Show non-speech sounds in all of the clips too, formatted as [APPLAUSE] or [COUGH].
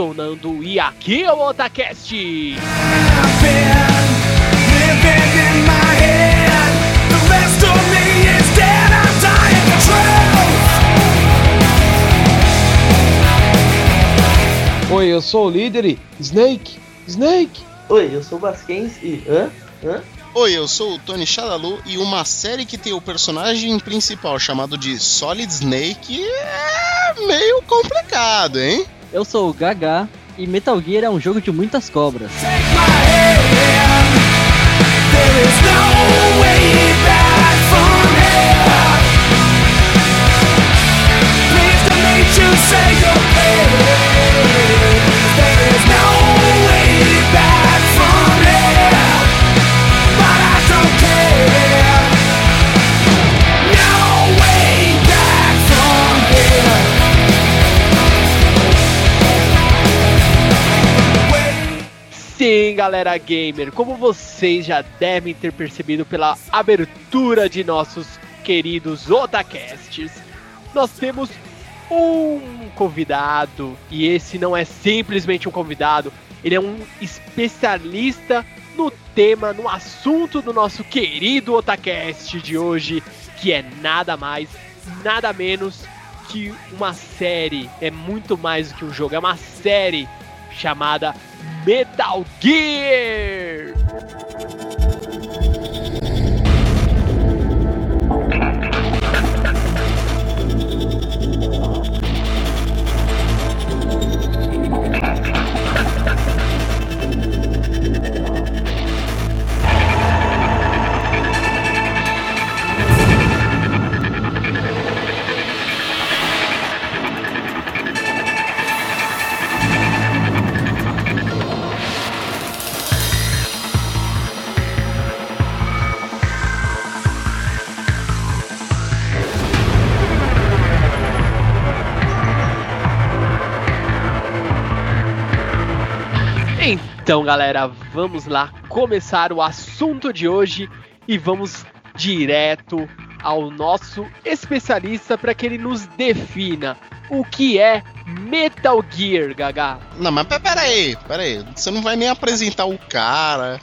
Oi, eu sou o Nando e aqui é o Otacast. Oi, eu sou o líder e Snake, Snake. Oi, eu sou o Basquens e. Hã? Hã? Oi, eu sou o Tony Shadalu e uma série que tem o personagem principal chamado de Solid Snake é meio complicado, hein? Eu sou o Gaga e Metal Gear é um jogo de muitas cobras. Sim, galera gamer, como vocês já devem ter percebido pela abertura de nossos queridos Otacasts, nós temos um convidado, e esse não é simplesmente um convidado, ele é um especialista no tema, no assunto do nosso querido Otacast de hoje, que é nada mais, nada menos que uma série, é muito mais do que um jogo, é uma série chamada Metal Gear! Então, galera, vamos lá começar o assunto de hoje e vamos direto ao nosso especialista para que ele nos defina o que é Metal Gear, Gaga. Não, mas pe- pera aí, pera aí. Você não vai nem apresentar o cara.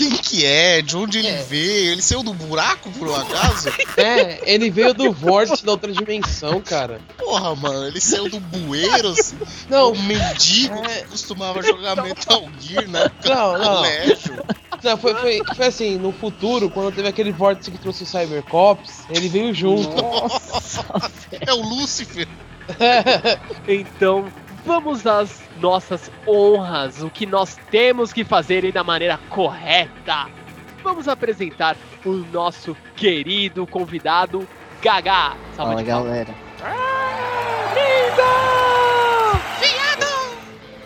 Quem que é? De onde ele É. veio? Ele saiu do buraco, por um acaso? [LAUGHS] É, ele veio do vórtice da outra dimensão, cara. Porra, mano, ele saiu do bueiro, assim. Não, O mendigo É. que costumava jogar Metal Gear na época [LAUGHS] Não, do não. colégio. não foi, foi, foi assim, no futuro, quando teve aquele vórtice que trouxe o Cybercops, ele veio junto. É o Lúcifer. [LAUGHS] Então, vamos às nossas honras, o que nós temos que fazer e da maneira correta. Vamos apresentar o nosso querido convidado Gaga. Salva Fala de palmas. galera.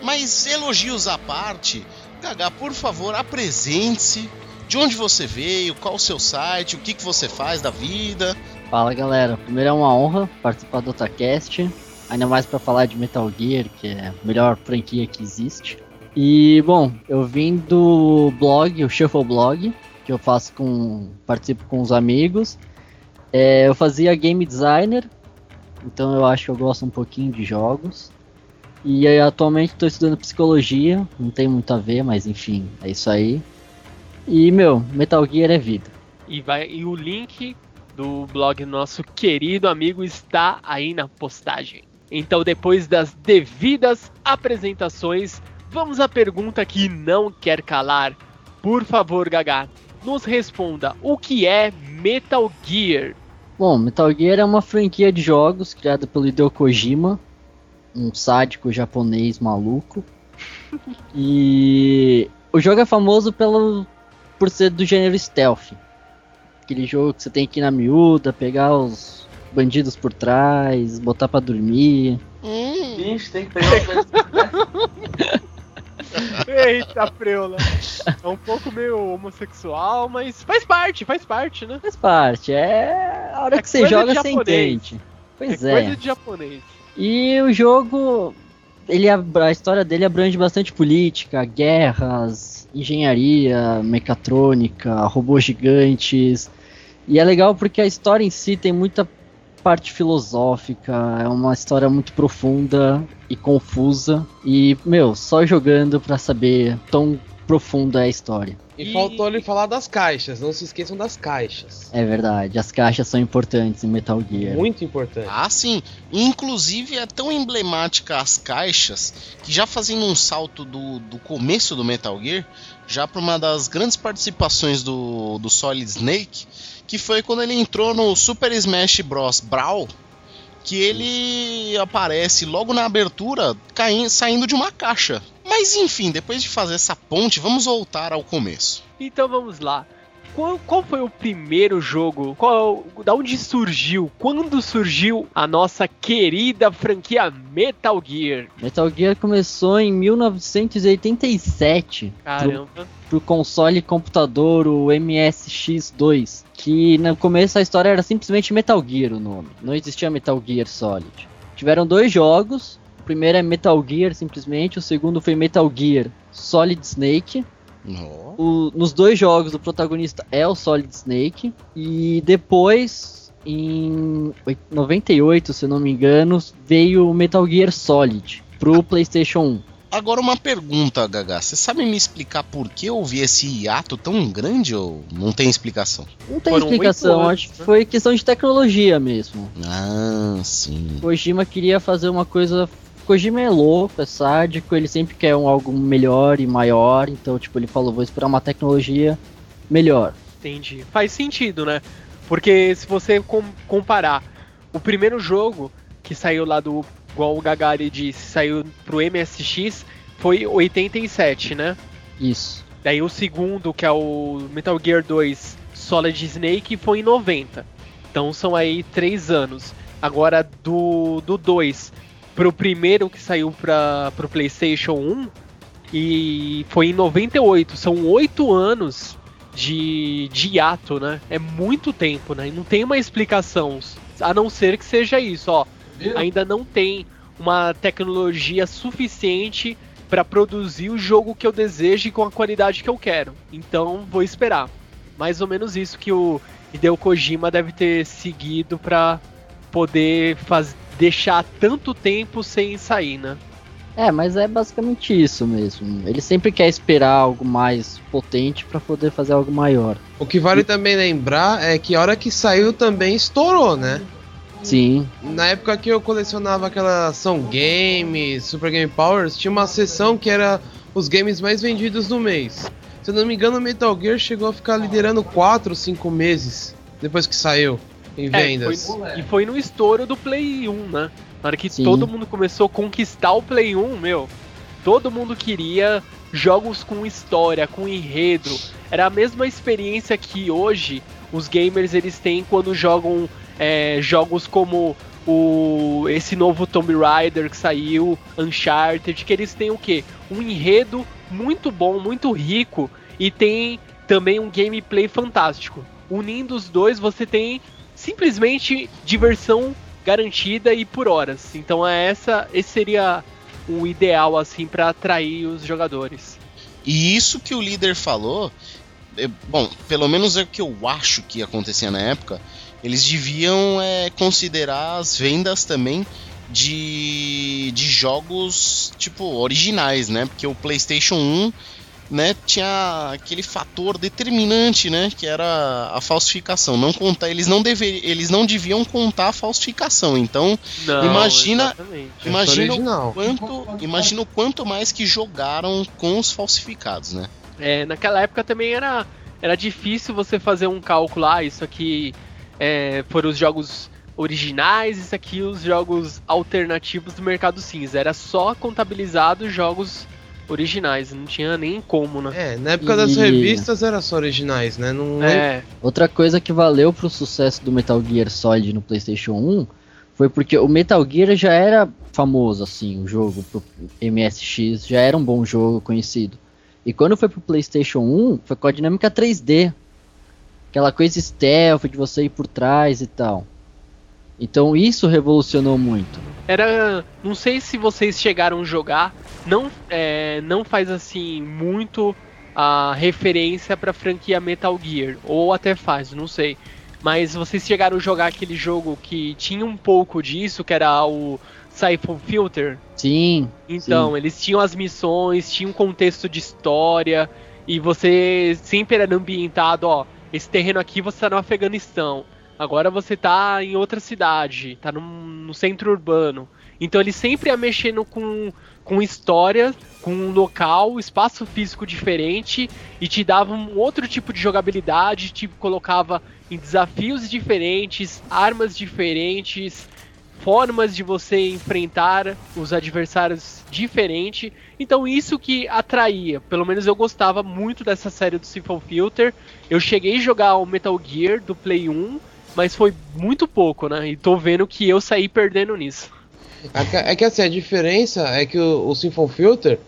Mas elogios à parte, Gaga, por favor, apresente-se. De onde você veio, qual o seu site, o que, que você faz da vida. Fala galera. Primeiro é uma honra participar do Otacast. Ainda mais pra falar de Metal Gear, que é a melhor franquia que existe. E bom, eu vim do blog, o Shuffle Blog, que eu faço com. participo com os amigos. É, eu fazia game designer, então eu acho que eu gosto um pouquinho de jogos. E aí, atualmente estou estudando psicologia, não tem muito a ver, mas enfim, é isso aí. E meu, Metal Gear é vida. E, vai, e o link do blog nosso querido amigo está aí na postagem. Então, depois das devidas apresentações, vamos à pergunta que não quer calar. Por favor, Gaga, nos responda o que é Metal Gear. Bom, Metal Gear é uma franquia de jogos criada pelo Hideo Kojima, um sádico japonês maluco. [LAUGHS] E o jogo é famoso pelo, por ser do gênero stealth. Aquele jogo que você tem que ir na miúda, pegar os bandidos por trás, botar pra dormir. Hum, Ixi, tem que pegar uma coisa. né? [LAUGHS] Eita, preula. É um pouco meio homossexual, mas faz parte, faz parte, né? Faz parte, é. A hora É que você joga, você entende. Pois é é. coisa de japonês. E o jogo, ele a história dele abrange bastante política, guerras, engenharia, mecatrônica, robôs gigantes. E é legal porque a história em si tem muita parte filosófica, é uma história muito profunda e confusa. E, meu, só jogando pra saber tão profunda é a história. E, E- faltou ele falar das caixas, não se esqueçam das caixas. É verdade, as caixas são importantes em Metal Gear. Muito importante. Ah, sim. Inclusive é tão emblemática as caixas que já fazendo um salto do, do começo do Metal Gear, já para uma das grandes participações do, do Solid Snake, que foi quando ele entrou no Super Smash Bros. Brawl, que ele aparece logo na abertura caindo, saindo de uma caixa. Mas enfim, depois de fazer essa ponte, vamos voltar ao começo. Então vamos lá. Qual, qual foi o primeiro jogo? Qual, da onde surgiu? Quando surgiu a nossa querida franquia Metal Gear? Metal Gear começou em 1987 pro, Caramba. pro console e computador, o MSX2. Que no começo a história era simplesmente Metal Gear o nome. Não existia Metal Gear Solid. Tiveram dois jogos. O primeiro é Metal Gear simplesmente. O segundo foi Metal Gear Solid Snake. O- nos dois jogos o protagonista é o Solid Snake. E depois, em oit- 98, se eu não me engano, veio o Metal Gear Solid pro PlayStation 1. Agora uma pergunta, Gaga. Você sabe me explicar por que houve esse hiato tão grande ou não tem explicação? Não tem Foram explicação, anos, acho que né? foi questão de tecnologia mesmo. Ah, sim. Kojima queria fazer uma coisa. Kojima é louco, é sádico, ele sempre quer um algo melhor e maior, então tipo, ele falou, vou esperar uma tecnologia melhor. Entendi. Faz sentido, né? Porque se você com- comparar o primeiro jogo que saiu lá do. Igual o Gagari disse, saiu pro MSX, foi 87, né? Isso. Daí o segundo, que é o Metal Gear 2 Solid Snake, foi em 90. Então são aí três anos. Agora do, do 2 pro primeiro que saiu para pro PlayStation 1 e foi em 98. São oito anos de, de hiato, né? É muito tempo, né? E não tem uma explicação. A não ser que seja isso, ó. Ainda não tem uma tecnologia suficiente para produzir o jogo que eu desejo e com a qualidade que eu quero. Então vou esperar. Mais ou menos isso que o Hideo Kojima deve ter seguido para poder faz... deixar tanto tempo sem sair, né? É, mas é basicamente isso mesmo. Ele sempre quer esperar algo mais potente pra poder fazer algo maior. O que vale também lembrar é que a hora que saiu também estourou, né? Sim, Na época que eu colecionava aquela ação games, Super Game Powers, tinha uma seção que era os games mais vendidos do mês. Se eu não me engano, Metal Gear chegou a ficar liderando 4 ou 5 meses depois que saiu em É, vendas. foi- e foi no estouro do Play 1, né? Na hora que Sim. todo mundo começou a conquistar o Play 1, meu, todo mundo queria jogos com história, com enredo. Era a mesma experiência que hoje os gamers eles têm quando jogam é, jogos como o esse novo Tomb Raider que saiu, Uncharted, que eles têm o quê? Um enredo muito bom, muito rico e tem também um gameplay fantástico. Unindo os dois, você tem simplesmente diversão garantida e por horas. Então é essa, esse seria o ideal assim para atrair os jogadores. E isso que o líder falou, é, bom, pelo menos é o que eu acho que acontecia na época, eles deviam é, considerar as vendas também de, de jogos tipo originais, né? Porque o PlayStation 1 né, tinha aquele fator determinante, né, que era a falsificação. Não contar, eles não dever, eles não deviam contar a falsificação. Então, Não, Imagina- exatamente. imagina o quanto, imagina o quanto mais que jogaram com os falsificados, né? É, naquela época também era, era difícil você fazer um cálculo, ah, isso aqui é, foram os jogos originais, isso aqui os jogos alternativos do mercado cinza. Era só contabilizado os jogos originais, não tinha nem como, né? É, na época das E- revistas era só originais, né? Não É, Outra coisa que valeu pro sucesso do Metal Gear Solid no PlayStation 1 foi porque o Metal Gear já era famoso, assim, o jogo pro MSX, já era um bom jogo conhecido. E quando foi pro PlayStation 1, foi com a dinâmica 3D. Aquela coisa stealth de você ir por trás e tal. Então isso revolucionou muito. era. Não sei se vocês chegaram a jogar. Não, é, não faz assim muito a referência pra franquia Metal Gear. Ou até faz, não sei. Mas vocês chegaram a jogar aquele jogo que tinha um pouco disso, que era o Siphon Filter? Sim, Então, eles tinham as missões, tinha um contexto de história, e você sempre era ambientado, ó, esse terreno aqui você tá no Afeganistão, agora você tá em outra cidade, tá num- no centro urbano. Então ele sempre ia mexendo com, com história, com um local, espaço físico diferente, e te dava um outro tipo de jogabilidade, te colocava em desafios diferentes, armas diferentes, formas de você enfrentar os adversários diferente. Então isso que atraía, pelo menos eu gostava muito dessa série do Siphon Filter. Eu cheguei a jogar o Metal Gear do Play 1, mas foi muito pouco, né? E tô vendo que eu saí perdendo nisso. É que, assim, a diferença é que o, o Symphon Filter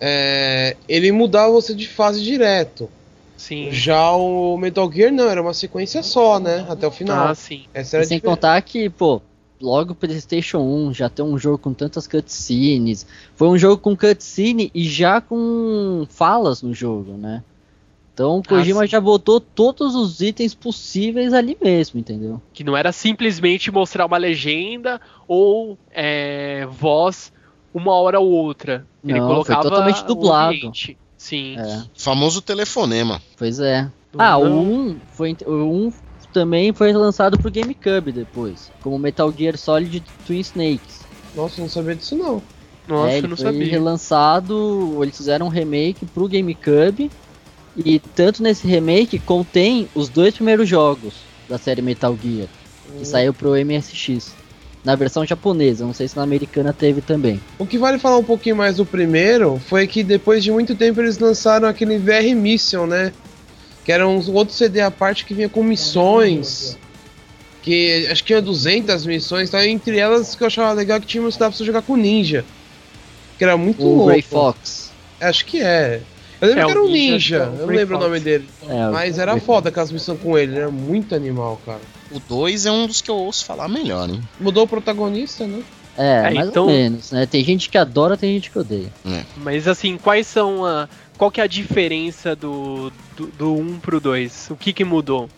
é, ele mudava você de fase direto. Sim. Já o Metal Gear não, era uma sequência só, né? Até o final. Ah, sim. Essa era a sem diferença. contar que, pô, logo o PlayStation 1 já tem um jogo com tantas cutscenes. Foi um jogo com cutscene e já com falas no jogo, né? Então o Kojima sim. já botou todos os itens possíveis ali mesmo, entendeu? Que não era simplesmente mostrar uma legenda ou é, voz uma hora ou outra. Ele Não, foi colocava totalmente o dublado. ambiente. Sim. É, Famoso telefonema. pois é. Ah, o Não. 1 foi o 1 também foi lançado pro GameCube depois, como Metal Gear Solid Twin Snakes. Nossa, eu não sabia disso não. Nossa, é, eu ele não foi sabia. relançado, eles fizeram um remake pro GameCube e tanto nesse remake contém os dois primeiros jogos da série Metal Gear, que saiu pro MSX. Na versão japonesa, não sei se na americana teve também. O que vale falar um pouquinho mais do primeiro foi que depois de muito tempo eles lançaram aquele VR Mission, né? Que era um outro CD à parte que vinha com missões. Que acho que tinha 200 missões, tá? entre elas que eu achava legal que tinha uma que dava pra você jogar com ninja. Que era muito O louco. Grey Fox. Acho que é. Eu lembro É, que era um ninja, ninja, é eu não lembro o nome dele. É, Mas era foda aquelas missões com ele, ele era muito animal, cara. O 2 é um dos que eu ouço falar melhor, hein? Mudou o protagonista, né? É, É, mais então- ou menos, né? Tem gente que adora, tem gente que odeia. Mas assim, quais são a. Qual que é a diferença do, do, do 1 pro 2? O que que mudou?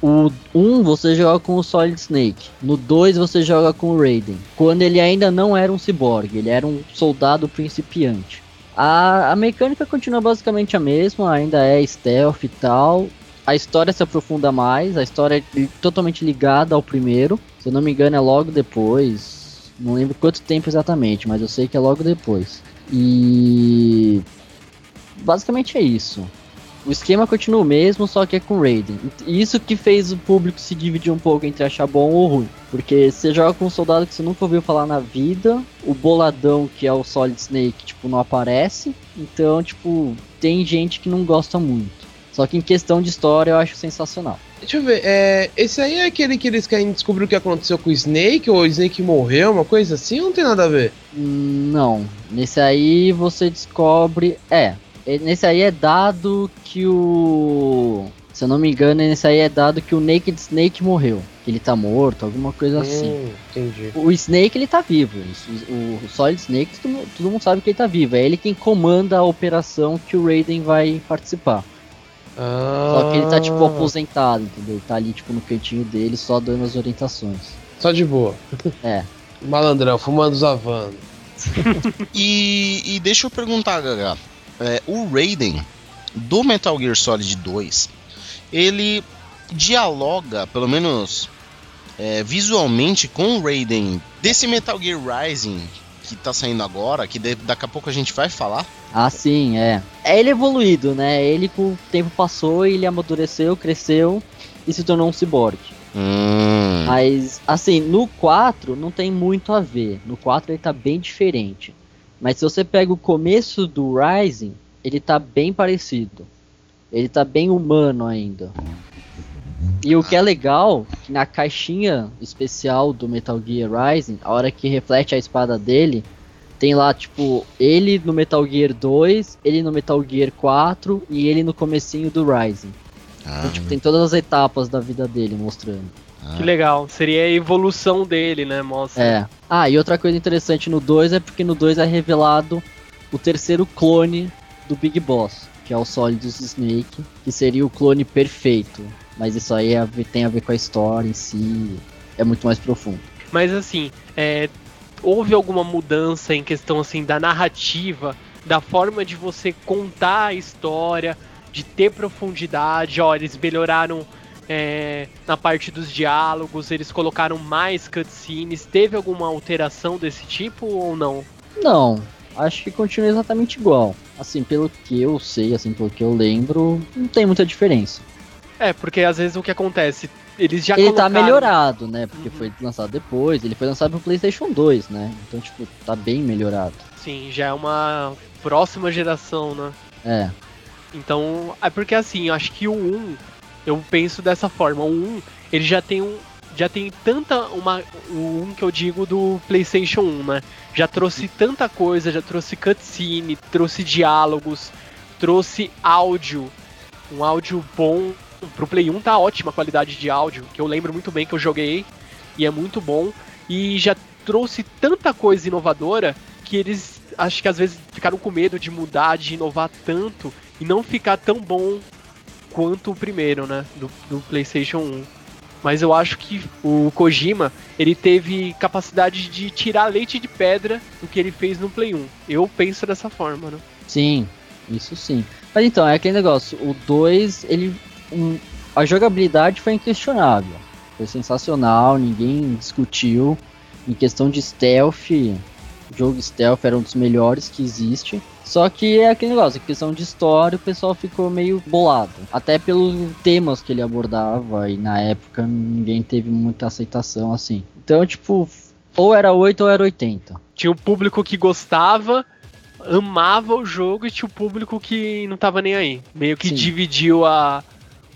O 1 você joga com o Solid Snake. No 2 você joga com o Raiden. Quando ele ainda não era um cyborg, ele era um soldado principiante. A, a mecânica continua basicamente a mesma, ainda é stealth e tal. A história se aprofunda mais, a história é totalmente ligada ao primeiro. Se eu não me engano, é logo depois. Não lembro quanto tempo exatamente, mas eu sei que é logo depois. E. Basicamente é isso. O esquema continua o mesmo, só que é com Raiden. E Isso que fez o público se dividir um pouco entre achar bom ou ruim. Porque você joga com um soldado que você nunca ouviu falar na vida, o boladão, que é o Solid Snake, tipo, não aparece. Então, tipo, tem gente que não gosta muito. Só que em questão de história eu acho sensacional. Deixa eu ver, é, esse aí é aquele que eles querem descobrir o que aconteceu com o Snake, ou o Snake morreu, uma coisa assim, ou não tem nada a ver? Hum, Não, nesse aí você descobre. É, nesse aí é dado que o. Se eu não me engano, nesse aí é dado que o Naked Snake morreu. Que ele tá morto, alguma coisa assim. Hum, entendi. O Snake ele tá vivo. O o Solid Snake todo, mu- todo mundo sabe que ele tá vivo. É ele quem comanda a operação que o Raiden vai participar. Ah, Só que ele tá tipo aposentado, entendeu? Ele tá ali tipo no cantinho dele só dando as orientações. Só de boa. [LAUGHS] É. Malandrão, fumando os. [LAUGHS] E, e deixa eu perguntar, Gaga. É, o Raiden do Metal Gear Solid 2, ele dialoga, pelo menos é, visualmente, com o Raiden desse Metal Gear Rising que tá saindo agora, que daqui a pouco a gente vai falar. Ah, sim, é. É ele evoluído, né? Ele com o tempo passou, ele amadureceu, cresceu e se tornou um ciborgue. Hum, Mas, assim, no 4 não tem muito a ver. No 4 ele tá bem diferente. Mas se você pega o começo do Rising, ele tá bem parecido. Ele tá bem humano ainda. E o que é legal, que na caixinha especial do Metal Gear Rising, a hora que reflete a espada dele, tem lá, tipo, ele no Metal Gear 2, ele no Metal Gear 4 e ele no comecinho do Rising. Ah, Então, tipo, tem todas as etapas da vida dele mostrando. Ah. Que legal. Seria a evolução dele, né? Mostra. É. Ah, e outra coisa interessante no 2 é porque no 2 é revelado o terceiro clone do Big Boss, que é o Solidus Snake, que seria o clone perfeito. Mas isso aí é tem a ver com a história em si, é muito mais profundo. Mas assim, é, houve alguma mudança em questão assim da narrativa, da forma de você contar a história, de ter profundidade. Ó, eles melhoraram é, na parte dos diálogos, eles colocaram mais cutscenes. Teve alguma alteração desse tipo ou não? Não, acho que continua exatamente igual. Assim, pelo que eu sei, assim, pelo que eu lembro, não tem muita diferença. É, porque às vezes o que acontece, eles já ele tá colocaram- melhorado, né? Porque Uhum. foi lançado depois, ele foi lançado pro PlayStation 2, né? Então, tipo, tá bem melhorado. Sim, já é uma próxima geração, né? É. Então, é porque assim, eu acho que o 1, eu penso dessa forma, o 1, ele já tem um já tem tanta uma o 1 que eu digo do PlayStation 1, né? Já trouxe tanta coisa, já trouxe cutscene, trouxe diálogos, trouxe áudio, um áudio bom. Pro Play 1 tá ótima a qualidade de áudio, que eu lembro muito bem que eu joguei e é muito bom e já trouxe tanta coisa inovadora que eles acho que às vezes ficaram com medo de mudar, de inovar tanto e não ficar tão bom quanto o primeiro, né, do, do PlayStation 1. Mas eu acho que o Kojima, ele teve capacidade de tirar leite de pedra do que ele fez no Play 1. Eu penso dessa forma, né? Sim, isso sim. Mas então, é aquele negócio, o 2, ele. um, a jogabilidade foi inquestionável. Foi sensacional, ninguém discutiu. Em questão de stealth, o jogo stealth era um dos melhores que existe. Só que é aquele negócio, em questão de história, o pessoal ficou meio bolado. Até pelos temas que ele abordava, e na época ninguém teve muita aceitação assim. Então, tipo, ou era 8 ou era 80. Tinha o público que gostava, amava o jogo e tinha o público que não tava nem aí. Meio que Sim. dividiu a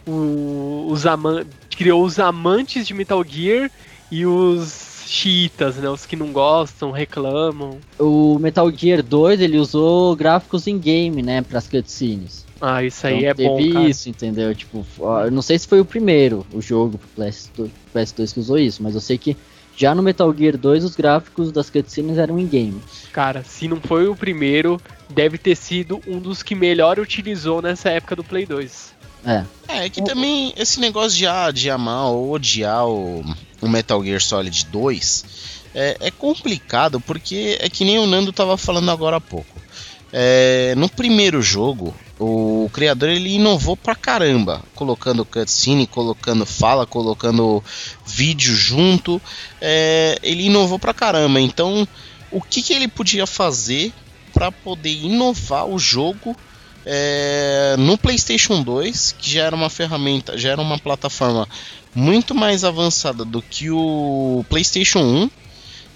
o- os amantes, criou os amantes de Metal Gear e os chiitas, né, os que não gostam, reclamam. O Metal Gear 2 ele usou gráficos em game, né, para as cutscenes. Ah, isso aí Então é bom, teve isso, entendeu? Tipo, eu não sei se foi o primeiro o jogo pro PS2, PS2 que usou isso, mas eu sei que já no Metal Gear 2 os gráficos das cutscenes eram em game. Cara, se não foi o primeiro, deve ter sido um dos que melhor utilizou nessa época do Play 2. É, É, que também esse negócio de, ah, de amar ou odiar o, o Metal Gear Solid 2 é, é complicado porque é que nem o Nando tava falando agora há pouco. É, no primeiro jogo, o criador ele inovou pra caramba, colocando cutscene, colocando fala, colocando vídeo junto. É, ele inovou pra caramba. Então, o que, que ele podia fazer para poder inovar o jogo é, no PlayStation 2, que já era uma ferramenta, já era uma plataforma muito mais avançada do que o PlayStation 1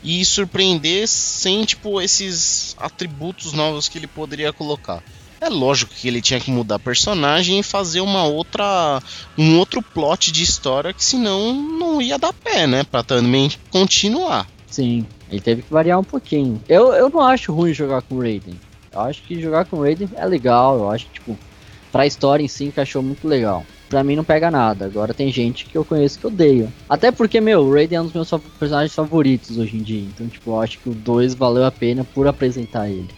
e surpreender sem tipo esses atributos novos que ele poderia colocar. É lógico que ele tinha que mudar personagem e fazer uma outra um outro plot de história que senão não ia dar pé, né, para também continuar. sim, ele teve que variar um pouquinho. Eu, eu não acho ruim jogar com Raiden. Eu acho que jogar com Raiden é legal, eu acho que, tipo, pra história em si encaixou muito legal. Pra mim não pega nada. Agora tem gente que eu conheço que odeia. Até porque, meu, o Raiden é um dos meus personagens favoritos hoje em dia. Então, tipo, eu acho que o 2 valeu a pena por apresentar ele.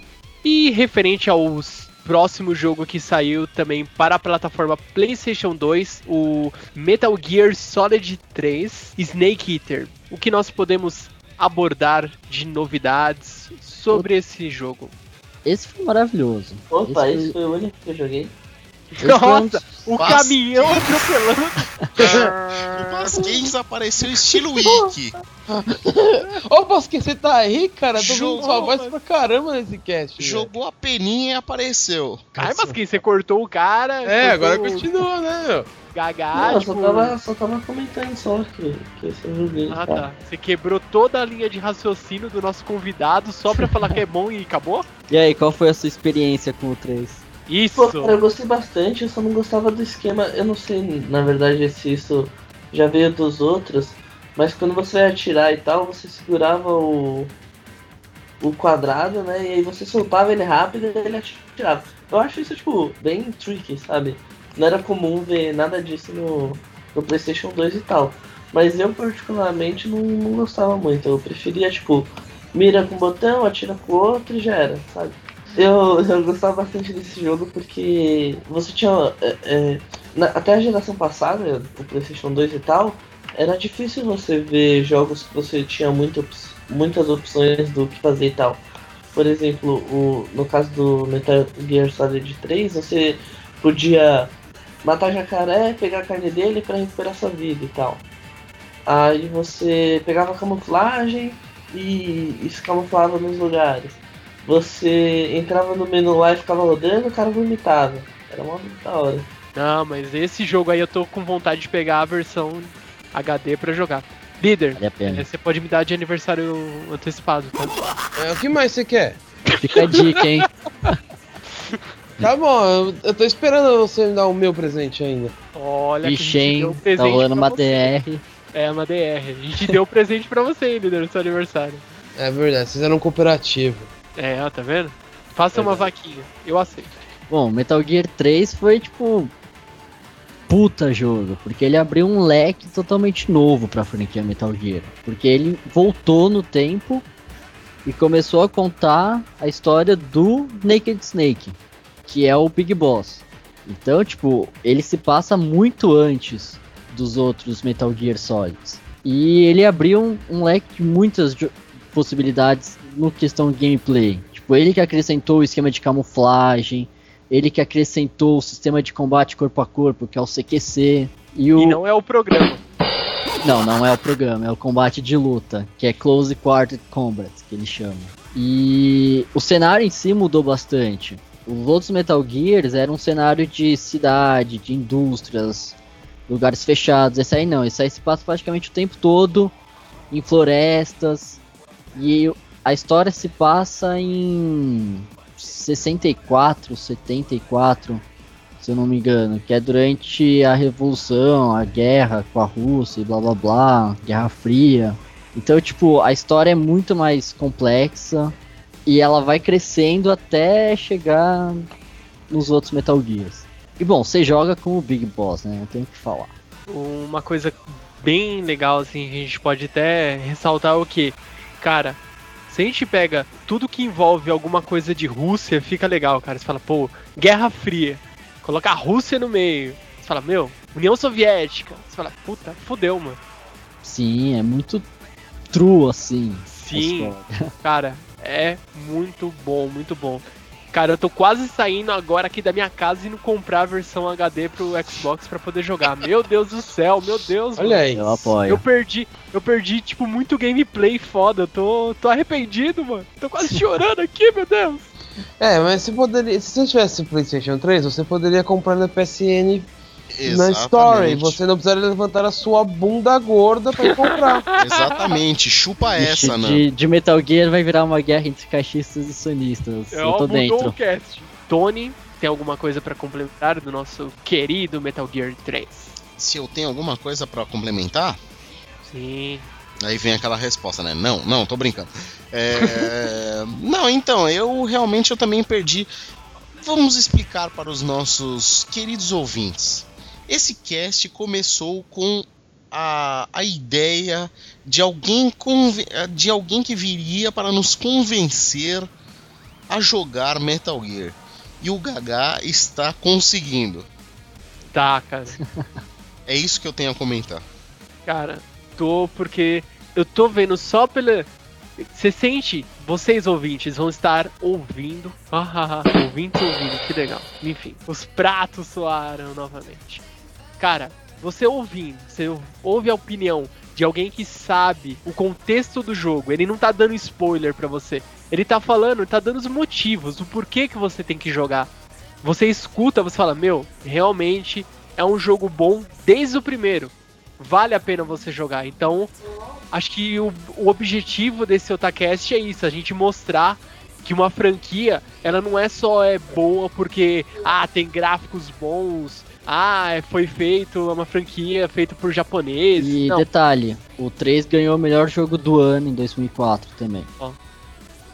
E referente ao próximo jogo que saiu também para a plataforma PlayStation 2, o Metal Gear Solid 3 Snake Eater. O que nós podemos abordar de novidades sobre esse jogo? Esse foi maravilhoso. Opa, Esse esse foi o único que eu joguei. Esse foi um Nossa! O Bas- caminhão atropelando. [LAUGHS] O Basquens apareceu estilo Wiki. Ô, Bosque, você tá aí, cara? Tô Jogou, sua voz pra caramba nesse cast. Jogou a peninha e apareceu. Ai, mas quem você cortou o cara? É, agora o continua, né, meu? Gagá, Não, tipo... só, tava, só tava comentando só que, que esse eu joguei. Ah, tá? tá. Você quebrou toda a linha de raciocínio do nosso convidado só pra falar que é bom e acabou? E aí, qual foi a sua experiência com o 3? Isso! Pô, cara, eu gostei bastante, eu só não gostava do esquema. Eu não sei, na verdade, se isso já veio dos outros, mas quando você ia atirar e tal, você segurava o, o quadrado, né? E aí você soltava ele rápido e ele atirava. Eu acho isso, tipo, bem tricky, sabe? Não era comum ver nada disso no, no PlayStation 2 e tal. Mas eu, particularmente, não, não gostava muito. Eu preferia, tipo, mira com um botão, atira com o outro e já era, sabe? Eu, eu gostava bastante desse jogo porque você tinha. é, é, na- até a geração passada, o PlayStation 2 e tal, era difícil você ver jogos que você tinha muito, muitas opções do que fazer e tal. Por exemplo, o, no caso do Metal Gear Solid 3, você podia matar jacaré, pegar a carne dele para recuperar sua vida e tal. Aí você pegava camuflagem e, e se camuflava nos lugares. Você entrava no menu lá e ficava rodando, o cara vomitava. Era uma da hora. Não, mas esse jogo aí eu tô com vontade de pegar a versão HD pra jogar. Líder, Vale eh, você pode me dar de aniversário antecipado, tá? É, o que mais você quer? Fica a dica, hein? [LAUGHS] Tá bom, eu, eu tô esperando você me dar o meu presente ainda. Olha que a gente Ixen, deu um tá presente rolando pra uma você. DR. É, uma DR. A gente deu presente pra você, líder, no seu aniversário. É verdade, vocês eram um cooperativo. É, ó, tá vendo? Faça uma vaquinha, eu aceito. Bom, Metal Gear 3 foi tipo. Puta jogo, porque ele abriu um leque totalmente novo pra franquia Metal Gear. Porque ele voltou no tempo e começou a contar a história do Naked Snake, que é o Big Boss. Então, tipo, ele se passa muito antes dos outros Metal Gear Solids. E ele abriu um, um leque de muitas possibilidades no questão de gameplay. Tipo, ele que acrescentou o esquema de camuflagem, ele que acrescentou o sistema de combate corpo a corpo, que é o CQC. E o... E não é o programa. Não, não é o programa, é o combate de luta, que é Close Quarter Combat, que ele chama. E o cenário em si mudou bastante. Os outros Metal Gears eram um cenário de cidade, de indústrias, lugares fechados. Esse aí não, esse aí se passa praticamente o tempo todo em florestas. E a história se passa em 64, 74, se eu não me engano, que é durante a Revolução, a guerra com a Rússia e blá blá blá, Guerra Fria. Então, tipo, a história é muito mais complexa e ela vai crescendo até chegar nos outros Metal Gears. E bom, você joga com o Big Boss, né? Não tenho o que falar. Uma coisa bem legal, assim, a gente pode até ressaltar é o que, cara, se a gente pega tudo que envolve alguma coisa de Rússia, fica legal, cara. Você fala, pô, Guerra Fria, coloca a Rússia no meio. Você fala, meu, União Soviética. Você fala, puta, fodeu, mano. Sim, é muito true assim. Sim, [LAUGHS] cara, é muito bom, muito bom. Cara, eu tô quase saindo agora aqui da minha casa e indo comprar a versão HD pro Xbox pra poder jogar. Meu Deus do céu, meu Deus. Olha aí. Eu apoio. Eu perdi, eu perdi, tipo, muito gameplay foda. Eu tô, tô arrependido, mano. Tô quase [LAUGHS] chorando aqui, meu Deus. É, mas poderia. Se você tivesse PlayStation 3, você poderia comprar na PSN na Story. Você não precisaria levantar a sua bunda gorda pra comprar. [LAUGHS] Exatamente, chupa Ixi, essa, não. de, de Metal Gear vai virar uma guerra entre caixistas e sonistas. É, eu tô dentro. o cast. Tony, tem alguma coisa pra complementar do nosso querido Metal Gear 3? Se eu tenho alguma coisa pra complementar, Sim. aí vem aquela resposta, né? Não, não, tô brincando. É... [LAUGHS] não, então, eu realmente eu também perdi. Vamos explicar para os nossos queridos ouvintes. Esse cast começou com a, a ideia de alguém, de alguém que viria para nos convencer a jogar Metal Gear. E o Gaga está conseguindo. Tá, cara. [LAUGHS] É isso que eu tenho a comentar. Cara, tô porque eu tô vendo só pela você sente, vocês ouvintes vão estar ouvindo. [LAUGHS] Ah, ouvintes ouvindo, que legal. Enfim, os pratos soaram novamente. Cara, você ouvindo, você ouve a opinião de alguém que sabe o contexto do jogo. Ele não tá dando spoiler para você. Ele tá falando, tá dando os motivos, o porquê que você tem que jogar. Você escuta, você fala, meu, realmente é um jogo bom desde o primeiro. Vale a pena você jogar. Então, acho que o, o objetivo desse Otacast é isso, a gente mostrar que uma franquia, ela não é só é boa porque ah, tem gráficos bons, ah, é, foi feito é uma franquia feita por japoneses. E não. detalhe, o 3 ganhou o melhor jogo do ano em 2004 também.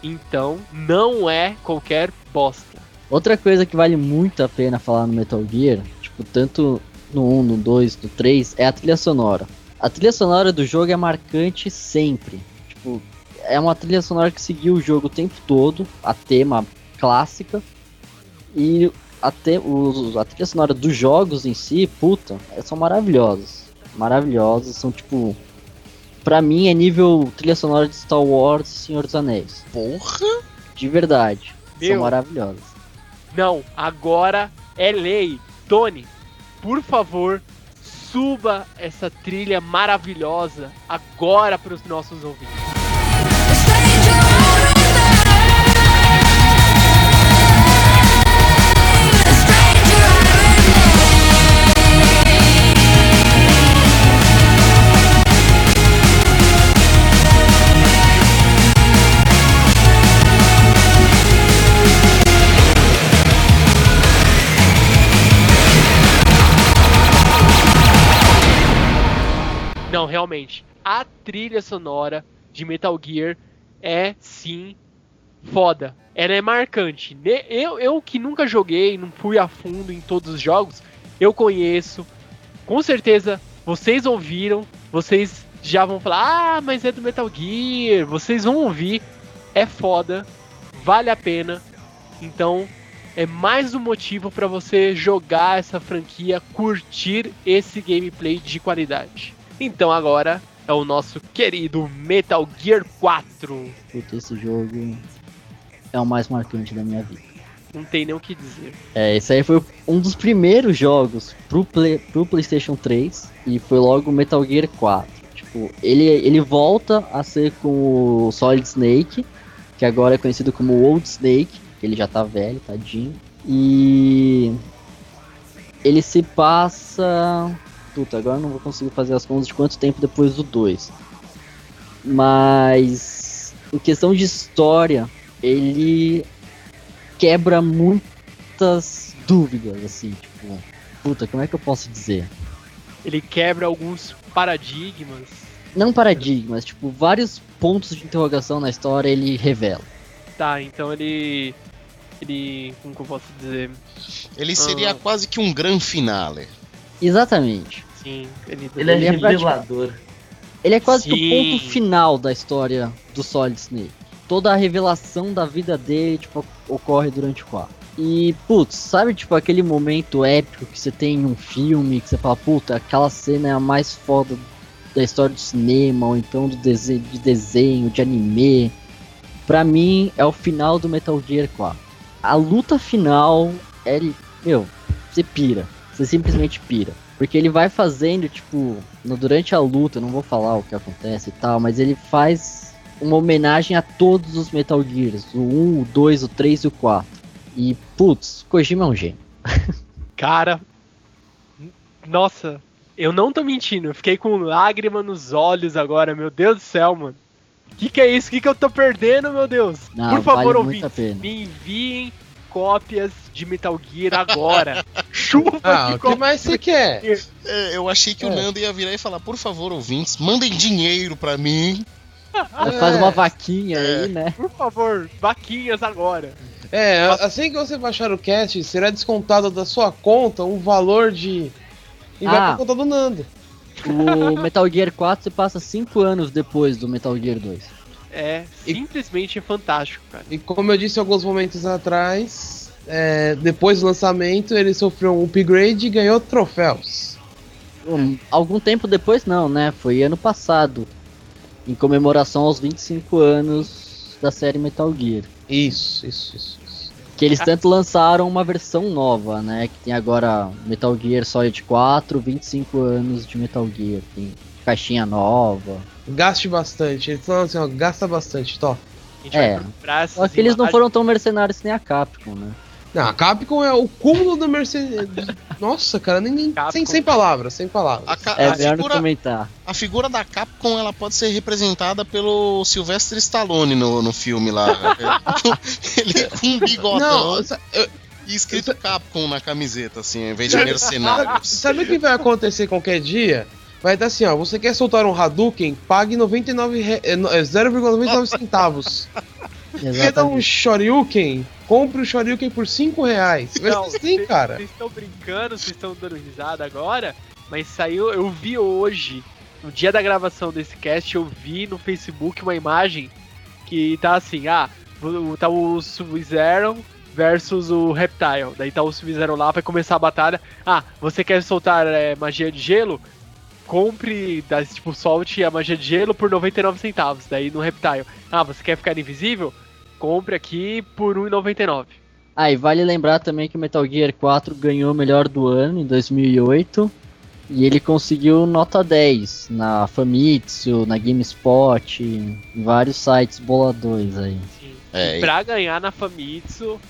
Então, não é qualquer bosta. Outra coisa que vale muito a pena falar no Metal Gear, tipo, tanto no 1, no 2, no 3, é a trilha sonora. A trilha sonora do jogo é marcante sempre. Tipo, é uma trilha sonora que seguiu o jogo o tempo todo, a tema clássica. E até os, a trilha sonora dos jogos em si, puta, são maravilhosas. Maravilhosas, são tipo. Pra mim é nível trilha sonora de Star Wars e Senhor dos Anéis. Porra! De verdade. Meu. São maravilhosas. Não, agora é lei. Tony, por favor, suba essa trilha maravilhosa agora para os nossos ouvintes. Realmente, a trilha sonora de Metal Gear é sim foda. Ela é marcante. Eu, eu que nunca joguei, não fui a fundo em todos os jogos, eu conheço. Com certeza vocês ouviram, vocês já vão falar: "Ah, mas é do Metal Gear". Vocês vão ouvir. É foda, vale a pena. Então, é mais um motivo para você jogar essa franquia, curtir esse gameplay de qualidade. Então agora é o nosso querido Metal Gear 4. Puta, esse jogo é o mais marcante da minha vida. Não tem nem o que dizer. É, esse aí foi um dos primeiros jogos pro, play, pro PlayStation 3 e foi logo Metal Gear 4. Tipo, ele, ele volta a ser com o Solid Snake, que agora é conhecido como Old Snake, que ele já tá velho, tadinho. E ele se passa. Puta, agora eu não vou conseguir fazer as contas de quanto tempo depois do 2. Mas em questão de história, ele quebra muitas dúvidas, assim, tipo, puta, como é que eu posso dizer? Ele quebra alguns paradigmas. Não paradigmas, tipo, vários pontos de interrogação na história ele revela. Tá, então ele. Ele. Como que eu posso dizer? Ele seria Ah. quase que um gran finale. Exatamente. Sim, ele. Ele é Ele é revelador. Ele é quase que o Sim. ponto final da história do Solid Snake. Toda a revelação da vida dele, tipo, ocorre durante o 4. E, putz, sabe, tipo, aquele momento épico que você tem em um filme, que você fala, puta, aquela cena é a mais foda da história do cinema, ou então do desenho, de desenho, de anime. Pra mim, é o final do Metal Gear 4. A luta final é, meu, você pira. Você simplesmente pira. Porque ele vai fazendo, tipo, no, durante a luta, não vou falar o que acontece e tal, mas ele faz uma homenagem a todos os Metal Gears. O 1, o 2, o 3 e o 4. E, putz, Kojima é um gênio. [LAUGHS] Cara. Nossa, eu não tô mentindo. Eu fiquei com lágrima nos olhos agora, meu Deus do céu, mano. Que que é isso? Que que eu tô perdendo, meu Deus? Não, Por favor, vale ouvintes, me enviem cópias de Metal Gear agora. [LAUGHS] Chuva Ah, de o que mais você quer? É, eu achei que o É. Nando ia virar e falar, por favor, ouvintes, mandem dinheiro pra mim. [LAUGHS] Aí Faz uma vaquinha É. aí, né? Por favor, vaquinhas agora. É, assim que você baixar o cast, será descontado da sua conta um valor de. E vai Ah. pra conta do Nando. O Metal Gear 4 se passa 5 anos depois do Metal Gear 2. É E- simplesmente fantástico, cara. E como eu disse alguns momentos atrás, é, depois do lançamento ele sofreu um upgrade e ganhou troféus. Um, algum tempo depois não, né? Foi ano passado. em comemoração aos 25 anos da série Metal Gear. Isso, isso, isso. isso. Que eles tanto lançaram uma versão nova, né? Que tem agora Metal Gear Solid 4, 25 anos de Metal Gear. Tem caixinha nova. Gaste bastante. Eles falam assim, ó, gasta bastante, tó. É. Só essas que eles não foram tão mercenários que nem a Capcom, né? Não, a Capcom é o cúmulo do Mercedes. [LAUGHS] Nossa, cara, nem, nem- sem, sem palavras, sem palavras. A, É a melhor figura, comentar. a figura da Capcom ela pode ser representada pelo Sylvester Stallone no, no filme lá. [LAUGHS] Ele com um bigodão Não, eu- e escrito Capcom na camiseta, assim, ao invés de mercenários. sabe o que vai acontecer qualquer dia? Vai estar assim, ó, você quer soltar um Hadouken, pague 99 re... é, no- é 0,99 [LAUGHS] centavos. Quer dar um Exatamente. Shoryuken? Compre o Shoryuken por 5 reais. Vai Não, assim, vocês- cara. Vocês estão brincando, vocês estão dando risada agora, mas saiu, eu vi hoje, no dia da gravação desse cast, eu vi no Facebook uma imagem que tá assim, ah, o- tá o Sub-Zero versus o Reptile. Daí tá o Sub-Zero lá, vai começar a batalha. Ah, você quer soltar é, magia de gelo? Compre, dá, tipo, solte a magia de gelo por 99 centavos. Daí no Reptile. Ah, você quer ficar invisível? Compre aqui por 1,99. Ah, e vale lembrar também que o Metal Gear 4 ganhou o melhor do ano em 2008 e ele conseguiu nota 10 na Famitsu, na GameSpot, em vários sites boladores aí. Sim. É, E pra ganhar na Famitsu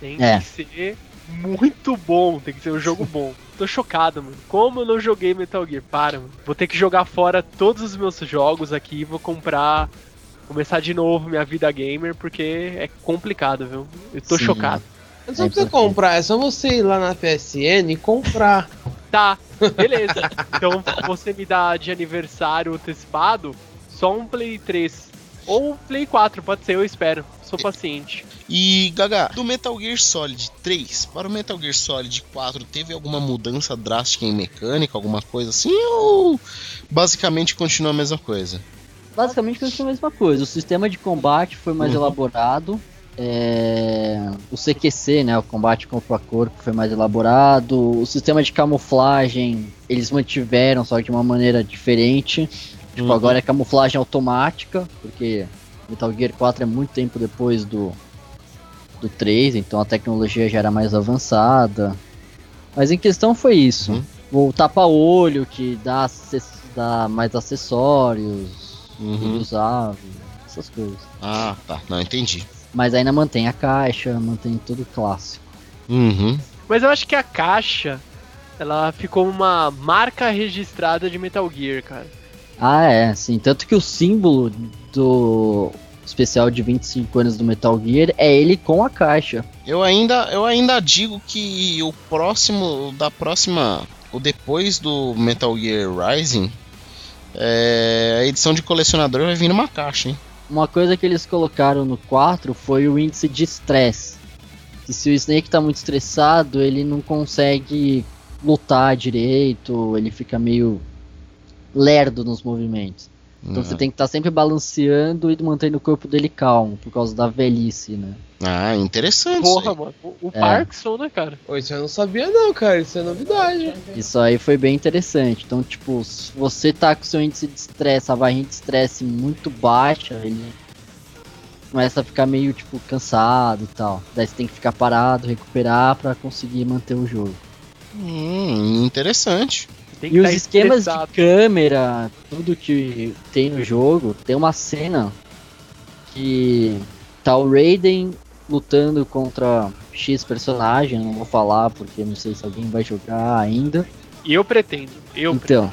tem É. que ser muito bom, tem que ser um jogo bom. Tô chocado, mano. Como eu não joguei Metal Gear? Para, mano. Vou ter que jogar fora todos os meus jogos aqui e vou comprar. Começar de novo minha vida gamer, porque é complicado, viu? Eu tô Sim. chocado. Você não É precisa importante. comprar, é só você ir lá na PSN e comprar. [LAUGHS] Tá, beleza. então você me dá de aniversário antecipado só um Play 3. Ou um Play 4, pode ser, eu espero. Sou paciente. E, Gaga, do Metal Gear Solid 3 para o Metal Gear Solid 4, teve alguma mudança drástica em mecânica, alguma coisa assim? Ou basicamente continua a mesma coisa? Basicamente continua a mesma coisa. O sistema de combate foi mais Uhum. elaborado. é, O CQC, né, o combate corpo a corpo, foi mais elaborado. O sistema de camuflagem eles mantiveram, só que de uma maneira diferente. Tipo, Uhum. agora é camuflagem automática, porque Metal Gear 4 é muito tempo depois do, do 3, então a tecnologia já era mais avançada. Mas em questão foi isso. Uhum. O tapa-olho, que dá, dá mais acessórios, Uhum. usável, essas coisas. Ah, tá. Não, entendi. Mas ainda mantém a caixa, mantém tudo clássico. Uhum. Mas eu acho que a caixa, ela ficou uma marca registrada de Metal Gear, cara. Ah, é, sim. Tanto que o símbolo do especial de 25 anos do Metal Gear é ele com a caixa. Eu ainda, eu ainda digo que o próximo, da próxima, o depois do Metal Gear Rising, é, a edição de colecionador vai vir numa caixa, hein? Uma coisa que eles colocaram no 4 foi o índice de estresse. Que se o Snake tá muito estressado, ele não consegue lutar direito, ele fica meio lerdo nos movimentos. Então você Ah. tem que estar sempre balanceando e mantendo o corpo dele calmo, por causa da velhice, né? Ah, interessante. isso Porra, aí. mano. O, o É. Parkinson, né, cara? Pô, isso eu não sabia não, cara. Isso é novidade. Isso aí foi bem interessante. Então, tipo, se você tá com seu índice de estresse, a barrinha de estresse muito baixa, ele começa a ficar meio, tipo, cansado e tal. Daí você tem que ficar parado, recuperar pra conseguir manter o jogo. Hum, interessante. Tem que E os tá esquemas de câmera, tudo que tem no jogo, tem uma cena que tá o Raiden lutando contra X personagem, não vou falar porque não sei se alguém vai jogar ainda. E eu pretendo. Eu Então,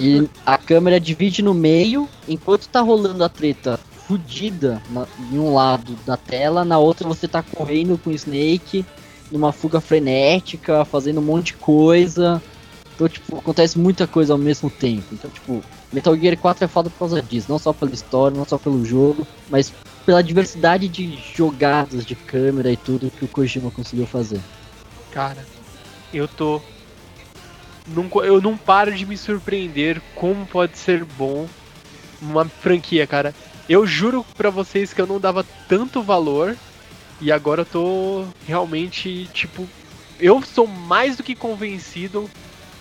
e [LAUGHS] a câmera divide no meio, enquanto tá rolando a treta fudida na- em um lado da tela, na outra você tá correndo com o Snake numa fuga frenética, fazendo um monte de coisa. Então, tipo, acontece muita coisa ao mesmo tempo. Então, tipo, Metal Gear 4 é foda por causa disso, não só pela história, não só pelo jogo, mas pela diversidade de jogadas de câmera e tudo que o Kojima conseguiu fazer. Cara, eu tô. Eu não paro de me surpreender como pode ser bom uma franquia, cara. Eu juro pra vocês que eu não dava tanto valor e agora eu tô realmente, tipo. Eu sou mais do que convencido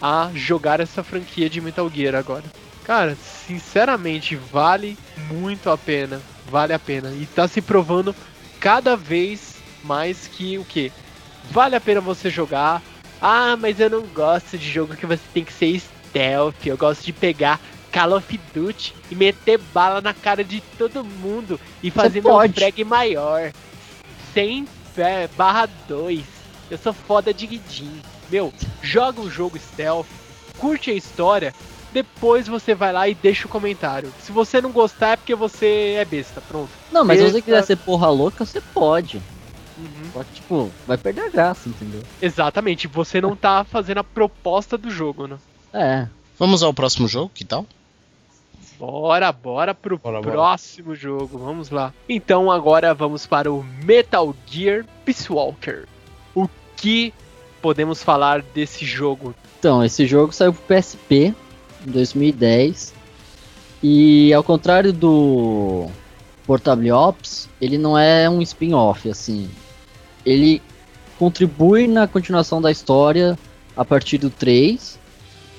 a jogar essa franquia de Metal Gear agora. Cara, sinceramente, vale muito a pena. Vale a pena. E tá se provando cada vez mais que o que? Vale a pena você jogar. Ah, mas eu não gosto de jogo que você tem que ser stealth. Eu gosto de pegar Call of Duty e meter bala na cara de todo mundo e fazer meu pode. frag maior. 100 é, barra 2. Eu sou foda de guidin. Meu, joga o jogo stealth, curte a história, depois você vai lá e deixa o comentário. Se você não gostar é porque você é besta, pronto. Não, mas se você Besta. quiser ser porra louca, você pode. Uhum. Só que, tipo, vai perder a graça, entendeu? Exatamente, você não tá fazendo a proposta do jogo, né? É. Vamos ao próximo jogo, que tal? Bora, bora pro Bora, bora. próximo jogo, vamos lá. Então agora vamos para o Metal Gear Peace Walker. O que podemos falar desse jogo? Então, esse jogo saiu pro PSP em 2010. E ao contrário do Portable Ops, ele não é um spin-off, assim. Ele contribui na continuação da história a partir do 3.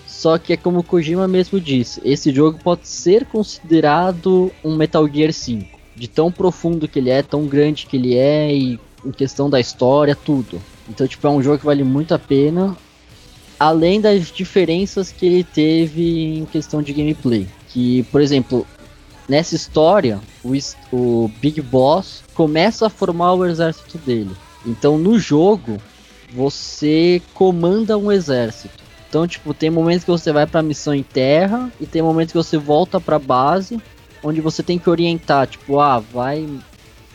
Só que é como o Kojima mesmo disse, esse jogo pode ser considerado um Metal Gear 5. De tão profundo que ele é, tão grande que ele é, e em questão da história, tudo. Então, tipo, é um jogo que vale muito a pena além das diferenças que ele teve em questão de gameplay. Que, por exemplo, nessa história, o, o Big Boss começa a formar o exército dele. Então, no jogo, você comanda um exército. Então, tipo, tem momentos que você vai pra missão em terra e tem momentos que você volta pra base, onde você tem que orientar, tipo, ah, vai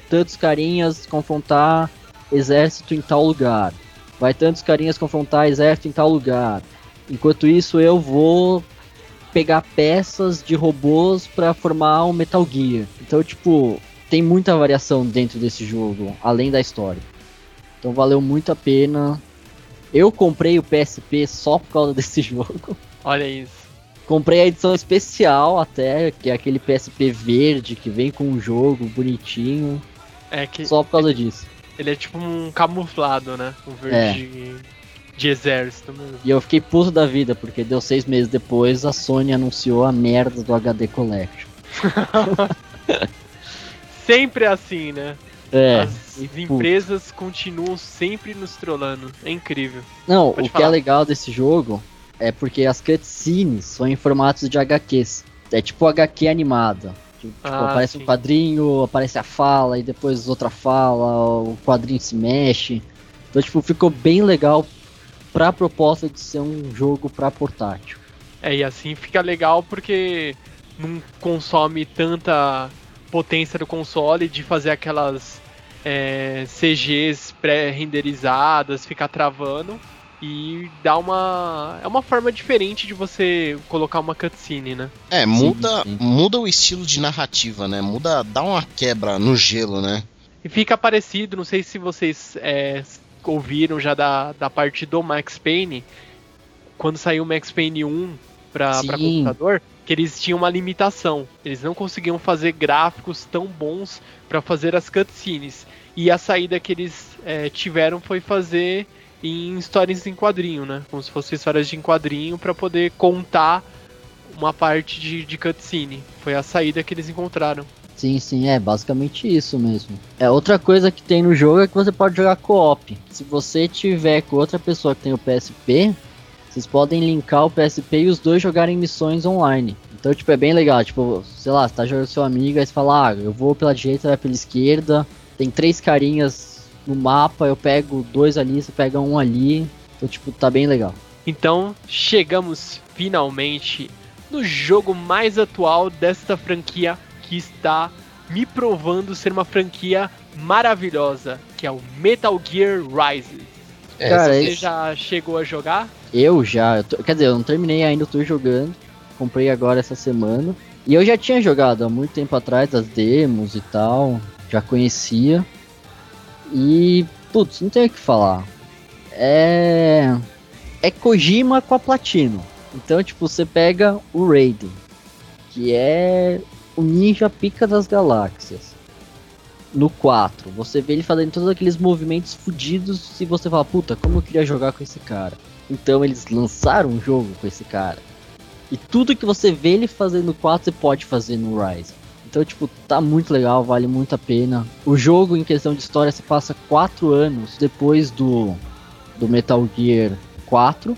tantos carinhas confrontar exército em tal lugar vai tantos carinhas confrontar exército em tal lugar. Enquanto isso, eu vou pegar peças de robôs para formar um Metal Gear. Então, tipo, tem muita variação dentro desse jogo, além da história. Então, valeu muito a pena. Eu comprei o PSP só por causa [LAUGHS] desse jogo. Olha isso. Comprei a edição especial até, que é aquele PSP verde que vem com o jogo bonitinho, É que só por causa disso. Ele é tipo um camuflado, né? Um verde de, de exército mesmo. E eu fiquei puto da vida, porque deu seis meses depois a Sony anunciou a merda do HD Collection. [LAUGHS] Sempre assim, né? É. As e, puto. empresas continuam sempre nos trollando. É incrível. Não, Pode o que é falar. legal desse jogo é porque as cutscenes são em formatos de HQs. É tipo HQ animada. Tipo, Ah, aparece sim. um quadrinho, aparece a fala e depois outra fala, o quadrinho se mexe. Então, tipo, ficou bem legal pra proposta de ser um jogo pra portátil. É, e assim fica legal porque não consome tanta potência do console de fazer aquelas é, CGs pré-renderizadas, ficar travando. E dá uma. É uma forma diferente de você colocar uma cutscene, né? É, muda, sim. muda o estilo de narrativa, né? Muda, dá uma quebra no gelo, né? E fica parecido, não sei se vocês é, ouviram já da, da parte do Max Payne, quando saiu o Max Payne 1 pra, pra Sim. computador, que eles tinham uma limitação. Eles não conseguiam fazer gráficos tão bons pra fazer as cutscenes. E a saída que eles é, tiveram foi fazer em histórias em quadrinho, né? Como se fossem histórias de quadrinho pra poder contar uma parte de, de cutscene. Foi a saída que eles encontraram. Sim, sim, é basicamente isso mesmo. É outra coisa que tem no jogo é que você pode jogar co-op. Se você tiver com outra pessoa que tem o PSP, vocês podem linkar o PSP e os dois jogarem missões online. Então, tipo, é bem legal. Tipo, sei lá, você tá jogando com seu amigo, aí você fala, ah, eu vou pela direita, vai pela esquerda. Tem três carinhas no mapa, eu pego dois ali, você pega um ali. Então, tipo, tá bem legal. Então, chegamos finalmente no jogo mais atual desta franquia que está me provando ser uma franquia maravilhosa, que é o Metal Gear Rise. É, Cara, Você esse- já chegou a jogar? Eu já, eu tô- quer dizer, eu não terminei ainda, eu tô jogando. Comprei agora essa semana. E eu já tinha jogado há muito tempo atrás as demos e tal, já conhecia. E, putz, não tenho o que falar. É. É Kojima com a Platino. Então, tipo, você pega o Raiden, que é o ninja pica das galáxias. No 4, você vê ele fazendo todos aqueles movimentos fudidos e você fala, puta, como eu queria jogar com esse cara. Então eles lançaram um jogo com esse cara. E tudo que você vê ele fazendo no 4, você pode fazer no Rise. Então, tipo, tá muito legal, vale muito a pena. O jogo, em questão de história, se passa 4 anos depois do, do Metal Gear 4.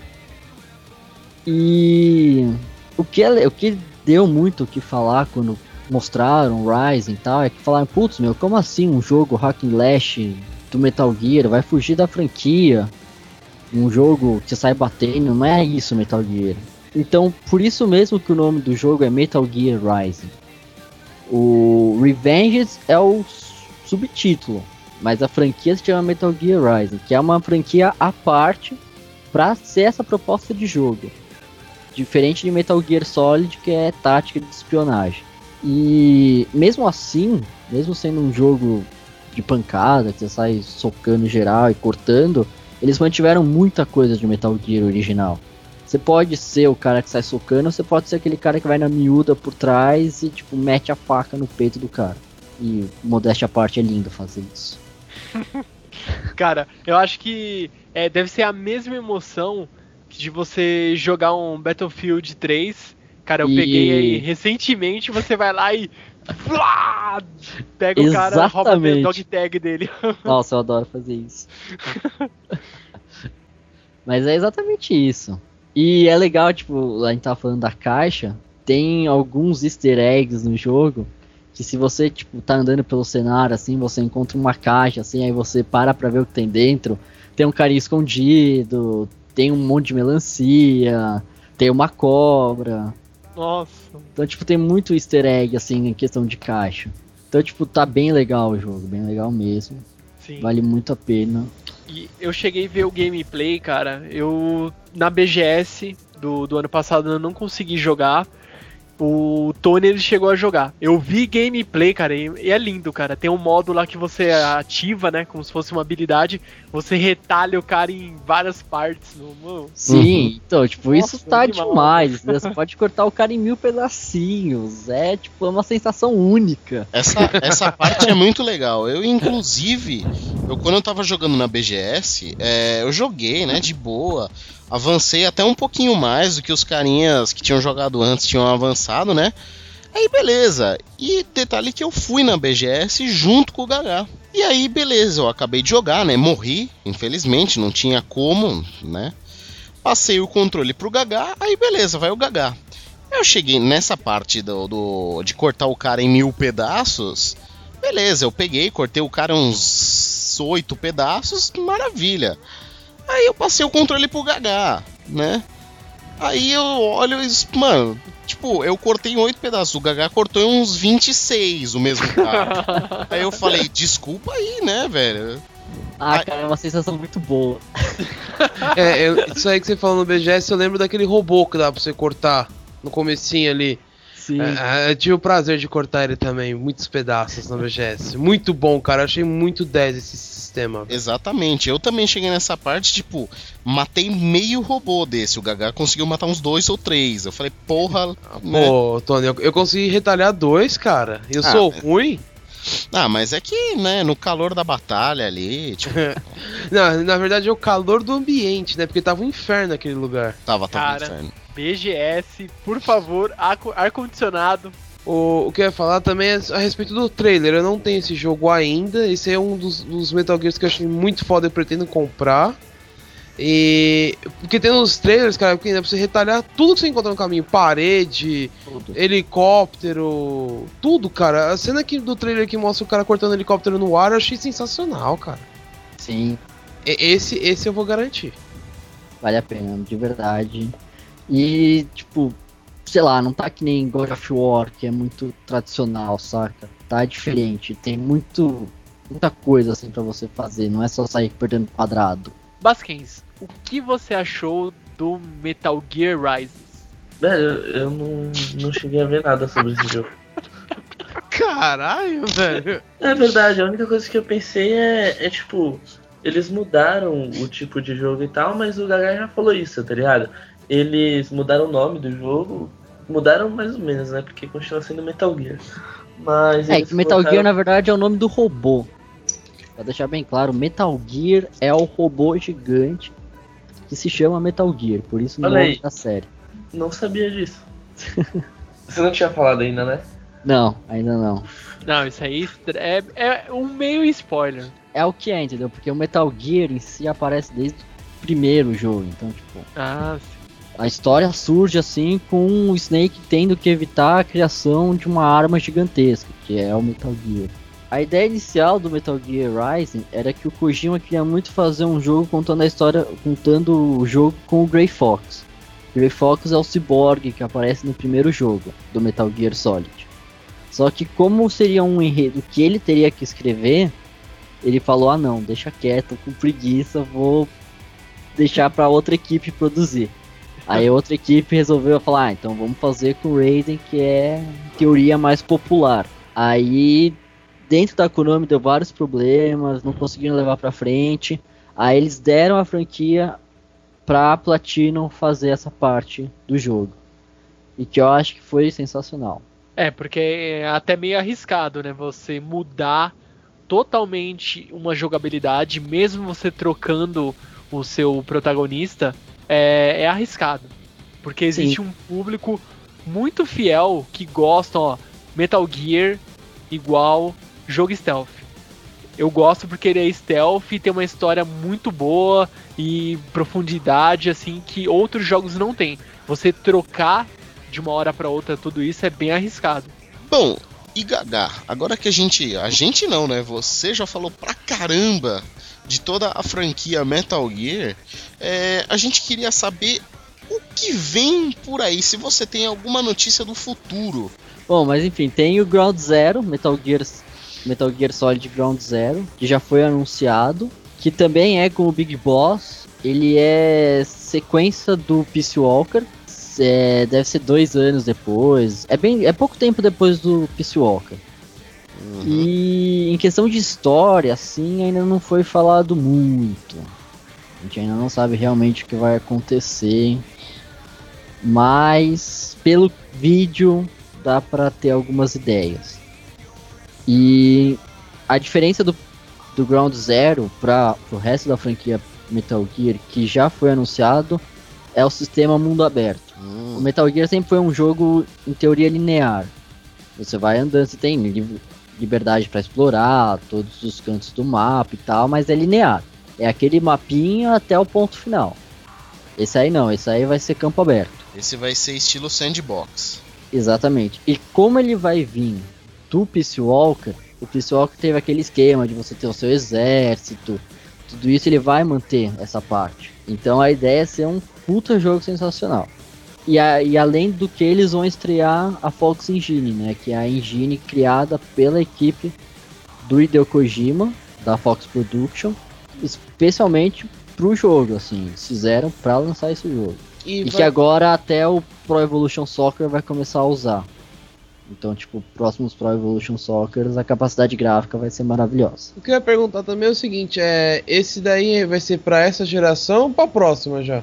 E o que, é, o que deu muito o que falar quando mostraram Rise e tal, é que falaram, putz, meu, como assim um jogo hack and slash do Metal Gear vai fugir da franquia? Um jogo que sai batendo, não é isso Metal Gear. Então, por isso mesmo que o nome do jogo é Metal Gear Rising. O Revengeance é o subtítulo, mas a franquia se chama Metal Gear Rising, que é uma franquia à parte para ser essa proposta de jogo. Diferente de Metal Gear Solid, que é tática de espionagem. E mesmo assim, mesmo sendo um jogo de pancada, que você sai socando geral e cortando, eles mantiveram muita coisa de Metal Gear original. Você pode ser o cara que sai socando, você pode ser aquele cara que vai na miúda por trás e tipo mete a faca no peito do cara. E modéstia à parte é lindo fazer isso. [LAUGHS] cara, eu acho que é, deve ser a mesma emoção de você jogar um Battlefield 3 Cara, eu e... peguei aí recentemente, você vai lá e. Pega o cara, rouba o dog tag dele. [LAUGHS] Nossa, eu adoro fazer isso. [LAUGHS] Mas é exatamente isso. E é legal, tipo, a gente tava falando da caixa, tem alguns easter eggs no jogo que se você, tipo, tá andando pelo cenário, assim, você encontra uma caixa, assim, aí você para pra ver o que tem dentro, tem um carinha escondido, tem um monte de melancia, tem uma cobra, nossa. Então, tipo, tem muito easter egg, assim, em questão de caixa. Então, tipo, tá bem legal o jogo, bem legal mesmo. Sim. Vale muito a pena. E eu cheguei a ver o gameplay, cara. Eu, na BGS do, do ano passado, eu não consegui jogar o Tony ele chegou a jogar. Eu vi gameplay, cara, e é lindo, cara. Tem um modo lá que você ativa, né? Como se fosse uma habilidade. Você retalha o cara em várias partes. No... Sim, uhum. então, tipo, Nossa, isso tá demais. Né? Você pode cortar o cara em mil pedacinhos. É, tipo, é uma sensação única. Essa, essa parte é muito legal. Eu, inclusive, eu, quando eu tava jogando na BGS, é, eu joguei, né, de boa avancei até um pouquinho mais do que os carinhas que tinham jogado antes tinham avançado, né? Aí beleza. E detalhe que eu fui na BGS junto com o Gaga. E aí beleza, eu acabei de jogar, né? Morri, infelizmente, não tinha como, né? Passei o controle pro Gaga, aí beleza, vai o Gaga. Eu cheguei nessa parte do, do de cortar o cara em mil pedaços. Beleza, eu peguei, cortei o cara uns oito pedaços, maravilha. Aí eu passei o controle pro Gaga, né? Aí eu olho e, mano, tipo, eu cortei em oito pedaços, o Gaga cortou em uns 26 o mesmo cara. [LAUGHS] aí eu falei, desculpa aí, né, velho? Ah, cara, é uma sensação muito boa. é, eu, isso aí que você falou no BGS, eu lembro daquele robô que dá pra você cortar no comecinho ali. Sim. É, é, eu tive o prazer de cortar ele também, muitos pedaços no BGS. Muito bom, cara. Eu achei muito 10 esse sistema. Exatamente. Eu também cheguei nessa parte, tipo, matei meio robô desse. O Gaga conseguiu matar uns dois ou três. Eu falei, porra. Ah, né? Pô, Tony, eu, eu, consegui retalhar dois, cara. Eu ah, sou ruim. Ah, mas é que, né, no calor da batalha ali, tipo... [LAUGHS] Não, na verdade é o calor do ambiente, né? Porque tava um inferno aquele lugar. Tava, tava Cara, um inferno. BGS, por favor, ar-condicionado. O, o que eu ia falar também é a respeito do trailer. Eu não tenho esse jogo ainda. Esse é um dos, dos Metal Gears que eu achei muito foda e pretendo comprar. E. Porque tem nos trailers, cara, que dá pra você retalhar tudo que você encontra no caminho: parede, tudo. helicóptero, tudo, cara. A cena aqui do trailer que mostra o cara cortando helicóptero no ar eu achei sensacional, cara. Sim. E, esse, esse eu vou garantir. Vale a pena, de verdade. E, tipo, sei lá, não tá que nem God of War, que é muito tradicional, saca? Tá diferente, tem muito muita coisa assim para você fazer, não é só sair perdendo quadrado. Basquens, o que você achou do Metal Gear Rises? Velho, eu não, não cheguei a ver nada sobre esse jogo. Caralho, velho. É verdade, a única coisa que eu pensei é, é tipo, eles mudaram o tipo de jogo e tal, mas o Gaga já falou isso, tá ligado? Eles mudaram o nome do jogo, mudaram mais ou menos, né? Porque continua sendo Metal Gear. Mas é que Metal colocaram... Gear na verdade é o nome do robô. Pra deixar bem claro, Metal Gear é o robô gigante que se chama Metal Gear, por isso não é da série. Não sabia disso. [LAUGHS] Você não tinha falado ainda, né? Não, ainda não. Não, isso aí é, é um meio spoiler. É o que é, entendeu? Porque o Metal Gear em si aparece desde o primeiro jogo, então, tipo. Ah, sim. A história surge assim com o Snake tendo que evitar a criação de uma arma gigantesca, que é o Metal Gear. A ideia inicial do Metal Gear Rising era que o Kojima queria muito fazer um jogo contando a história, contando o jogo com o Grey Fox. Grey Fox é o cyborg que aparece no primeiro jogo do Metal Gear Solid. Só que como seria um enredo que ele teria que escrever, ele falou: "Ah, não, deixa quieto, com preguiça, vou deixar para outra equipe produzir". [LAUGHS] Aí a outra equipe resolveu falar: ah, então vamos fazer com o Raiden, que é em teoria mais popular. Aí dentro da Konami deu vários problemas, não conseguiram levar para frente. Aí eles deram a franquia pra Platinum fazer essa parte do jogo. E que eu acho que foi sensacional. É, porque é até meio arriscado, né? Você mudar totalmente uma jogabilidade, mesmo você trocando o seu protagonista, é, é arriscado. Porque existe Sim. um público muito fiel que gosta, ó, Metal Gear igual jogo stealth. Eu gosto porque ele é stealth e tem uma história muito boa e profundidade assim que outros jogos não têm. Você trocar de uma hora para outra tudo isso é bem arriscado. Bom, e Gaga, agora que a gente. A gente não, né? Você já falou pra caramba de toda a franquia Metal Gear. é, a gente queria saber o que vem por aí, se você tem alguma notícia do futuro. Bom, mas enfim, tem o Ground Zero, Metal Gear, Metal Gear Solid Ground Zero, que já foi anunciado, que também é com o Big Boss. Ele é sequência do Peace Walker. é, deve ser dois anos depois. É bem, é pouco tempo depois do Peace Walker. E em questão de história, assim, ainda não foi falado muito. A gente ainda não sabe realmente o que vai acontecer. Mas pelo vídeo dá pra ter algumas ideias. E a diferença do, do Ground Zero para o resto da franquia Metal Gear que já foi anunciado é o sistema mundo aberto. O Metal Gear sempre foi um jogo em teoria linear. Você vai andando, você tem li- liberdade para explorar todos os cantos do mapa e tal, mas é linear. É aquele mapinha até o ponto final. Esse aí não, esse aí vai ser campo aberto. Esse vai ser estilo sandbox. Exatamente. E como ele vai vir do Peace Walker, o Peace Walker teve aquele esquema de você ter o seu exército, tudo isso ele vai manter essa parte. Então a ideia é ser um puta jogo sensacional. E, a- e além do que eles vão estrear a Fox Engine, né, que é a engine criada pela equipe do Hideo Kojima, da Fox Production, especialmente pro jogo, assim, eles fizeram para lançar esse jogo. E, E vai- que agora até o Pro Evolution Soccer vai começar a usar. Então, tipo, próximos Pro Evolution Soccer, a capacidade gráfica vai ser maravilhosa. O que eu ia perguntar também é o seguinte, é, esse daí vai ser pra essa geração ou pra próxima já?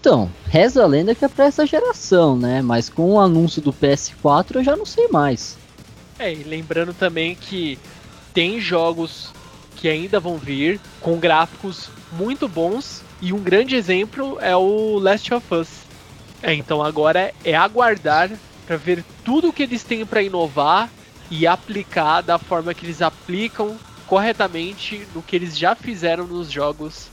Então, reza a lenda que é pra essa geração, né? Mas com o anúncio do PS4 eu já não sei mais. É, e lembrando também que tem jogos que ainda vão vir com gráficos muito bons e um grande exemplo é o Last of Us. É, então agora é aguardar para ver tudo que eles têm para inovar e aplicar da forma que eles aplicam corretamente no que eles já fizeram nos jogos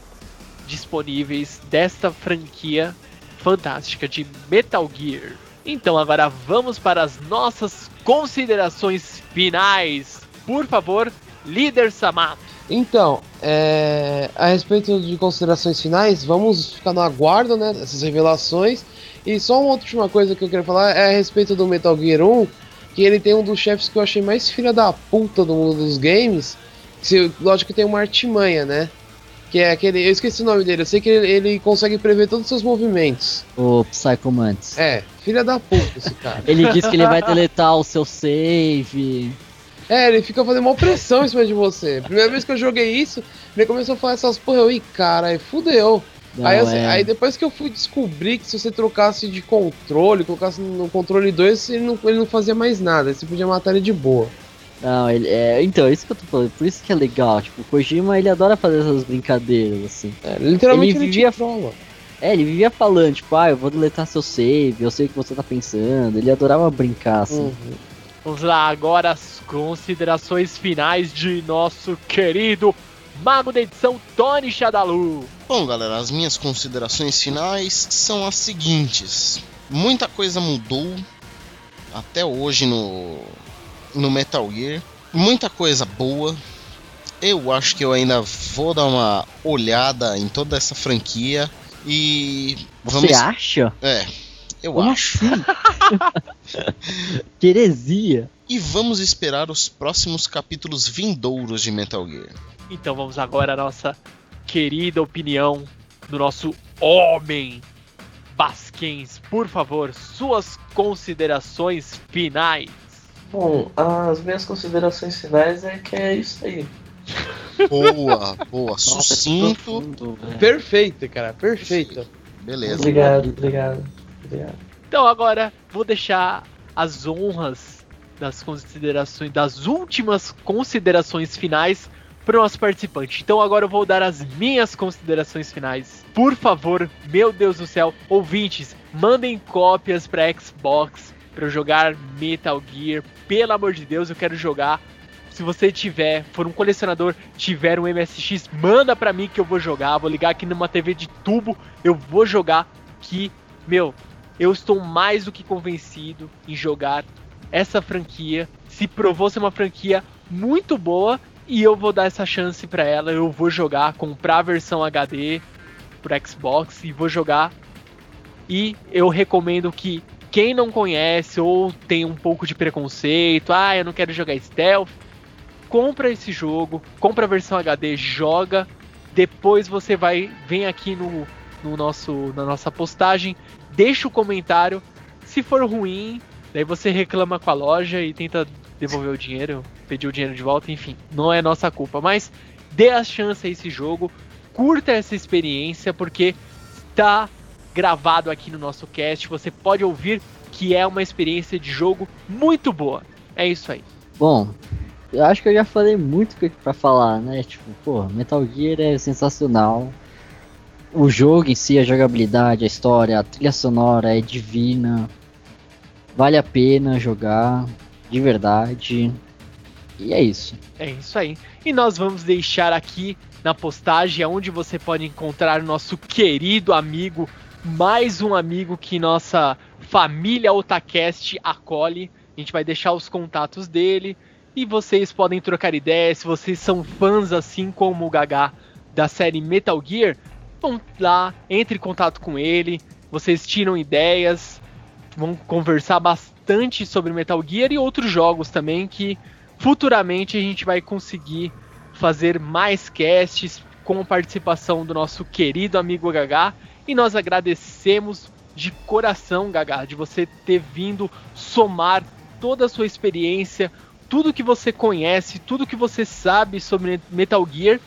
disponíveis desta franquia fantástica de Metal Gear. Então agora vamos para as nossas considerações finais. Por favor, líder Samato. Então, é, a respeito de considerações finais, vamos ficar no aguardo, né, dessas revelações. E só uma última coisa que eu queria falar é a respeito do Metal Gear 1, que ele tem um dos chefes que eu achei mais filha da puta do mundo dos games. Se, lógico que tem uma artimanha, né? Que é aquele. Eu esqueci o nome dele, eu sei que ele, ele consegue prever todos os seus movimentos. O Psycho Mantis. É, filha da puta esse cara. [LAUGHS] Ele disse que ele vai deletar o seu save. É, ele fica fazendo uma pressão em cima de você. Primeira vez que eu joguei isso, ele começou a falar essas porra, eu, ih, cara, fudeu. Não, aí, eu- é- aí depois que eu fui descobrir que se você trocasse de controle, colocasse no controle 2, ele não, ele não fazia mais nada, você podia matar ele de boa. Não, ele é. Então, é isso que eu tô falando. Por isso que é legal. Tipo, o Kojima ele adora fazer essas brincadeiras, assim. É, literalmente Ele ele, vivia- trola. É, ele vivia falando, tipo, ah, eu vou deletar seu save, eu sei o que você tá pensando. Ele adorava brincar, assim. Uhum. Vamos lá, agora as considerações finais de nosso querido mago da edição, Tony Shadalu. Bom, galera, as minhas considerações finais são as seguintes. Muita coisa mudou até hoje no, no Metal Gear. Muita coisa boa. Eu acho que eu ainda vou dar uma olhada em toda essa franquia. E vamos. Você acha? É, eu Como acho. assim? que [LAUGHS] heresia. E vamos esperar os próximos capítulos vindouros de Metal Gear. Então vamos agora à nossa querida opinião do nosso homem Basquens. Por favor, suas considerações finais. Bom, as minhas considerações finais é que é isso aí. Boa, boa, [LAUGHS] Nossa, sucinto. profundo. Perfeito, cara, perfeito. Beleza. Obrigado, obrigado, Então agora vou deixar as honras das considerações, das últimas considerações finais para o nosso participante. Então agora eu vou dar as minhas considerações finais. Por favor, meu Deus do céu, ouvintes, mandem cópias para Xbox para jogar Metal Gear. Pelo amor de Deus, eu quero jogar. Se você tiver, for um colecionador, tiver um MSX, manda pra mim que eu vou jogar. Vou ligar aqui numa TV de tubo, eu vou jogar. Que, meu, eu estou mais do que convencido em jogar essa franquia. Se provou ser uma franquia muito boa e eu vou dar essa chance pra ela. Eu vou jogar, comprar a versão HD pro Xbox e vou jogar. E eu recomendo que quem não conhece ou tem um pouco de preconceito, ah, eu não quero jogar stealth, compra esse jogo, compra a versão HD, joga, depois você vai, vem aqui no, no nosso, na nossa postagem, deixa o comentário, se for ruim, daí você reclama com a loja e tenta devolver o dinheiro, pedir o dinheiro de volta, enfim, não é nossa culpa, mas dê a chance a esse jogo, curta essa experiência, porque está gravado aqui no nosso cast, você pode ouvir que é uma experiência de jogo muito boa. É isso aí. Bom, eu acho que eu já falei muito pra falar, né? Tipo, pô, Metal Gear é sensacional. O jogo em si, a jogabilidade, a história, a trilha sonora é divina. Vale a pena jogar, de verdade. E é isso. É isso aí. E nós vamos deixar aqui na postagem onde você pode encontrar o nosso querido amigo, mais um amigo que nossa família Otacast acolhe. A gente vai deixar os contatos dele e vocês podem trocar ideias. Se vocês são fãs assim como o Gagá da série Metal Gear, vão lá, entre em contato com ele. Vocês tiram ideias, vão conversar bastante sobre Metal Gear e outros jogos também que futuramente a gente vai conseguir fazer mais casts com a participação do nosso querido amigo Gagá. E nós agradecemos de coração, Gagá, de você ter vindo somar toda a sua experiência, tudo que você conhece, tudo que você sabe sobre Metal Gear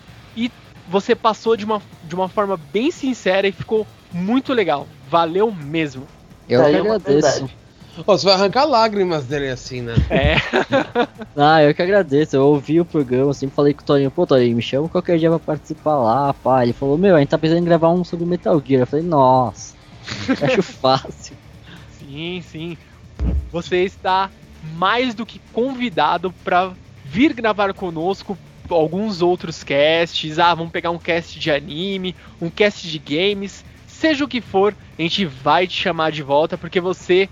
você passou de uma, de uma forma bem sincera e ficou muito legal. Valeu mesmo. Eu que é agradeço. Ó, você vai arrancar lágrimas dele assim, né? É. [LAUGHS] Ah, eu que agradeço. Eu ouvi o programa, sempre falei com o Toninho, pô, Toninho, me chama qualquer dia pra participar lá, pá. Ele falou, meu, a gente tá pensando em gravar um sobre Metal Gear. Eu falei, nossa, [LAUGHS] acho fácil. Sim, sim. Você está mais do que convidado para vir gravar conosco alguns outros casts. Ah, vamos pegar um cast de anime, um cast de games, seja o que for, a gente vai te chamar de volta porque você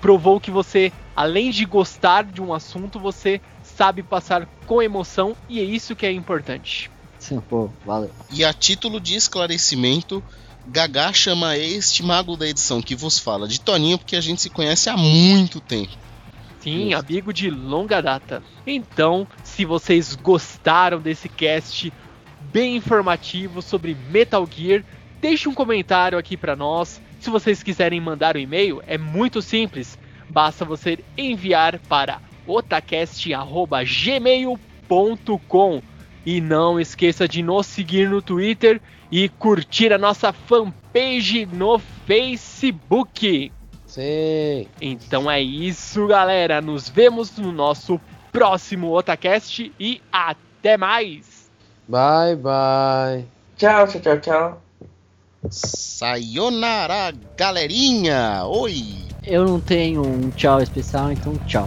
provou que você, além de gostar de um assunto, você sabe passar com emoção e é isso que é importante. Sim, pô, valeu. E a título de esclarecimento, Gagá chama este mago da edição que vos fala de Toninho porque a gente se conhece há muito tempo. Sim, Isso. amigo de longa data. Então, se vocês gostaram desse cast bem informativo sobre Metal Gear, deixe um comentário aqui para nós. Se vocês quiserem mandar um e-mail, é muito simples. Basta você enviar para otacast@gmail.com e não esqueça de nos seguir no Twitter e curtir a nossa fanpage no Facebook. Sim. Então é isso, galera. Nos vemos no nosso próximo Otacast e até mais! Bye, bye. Tchau, tchau, tchau, tchau. Sayonara, galerinha! Oi! Eu não tenho um tchau especial, então tchau.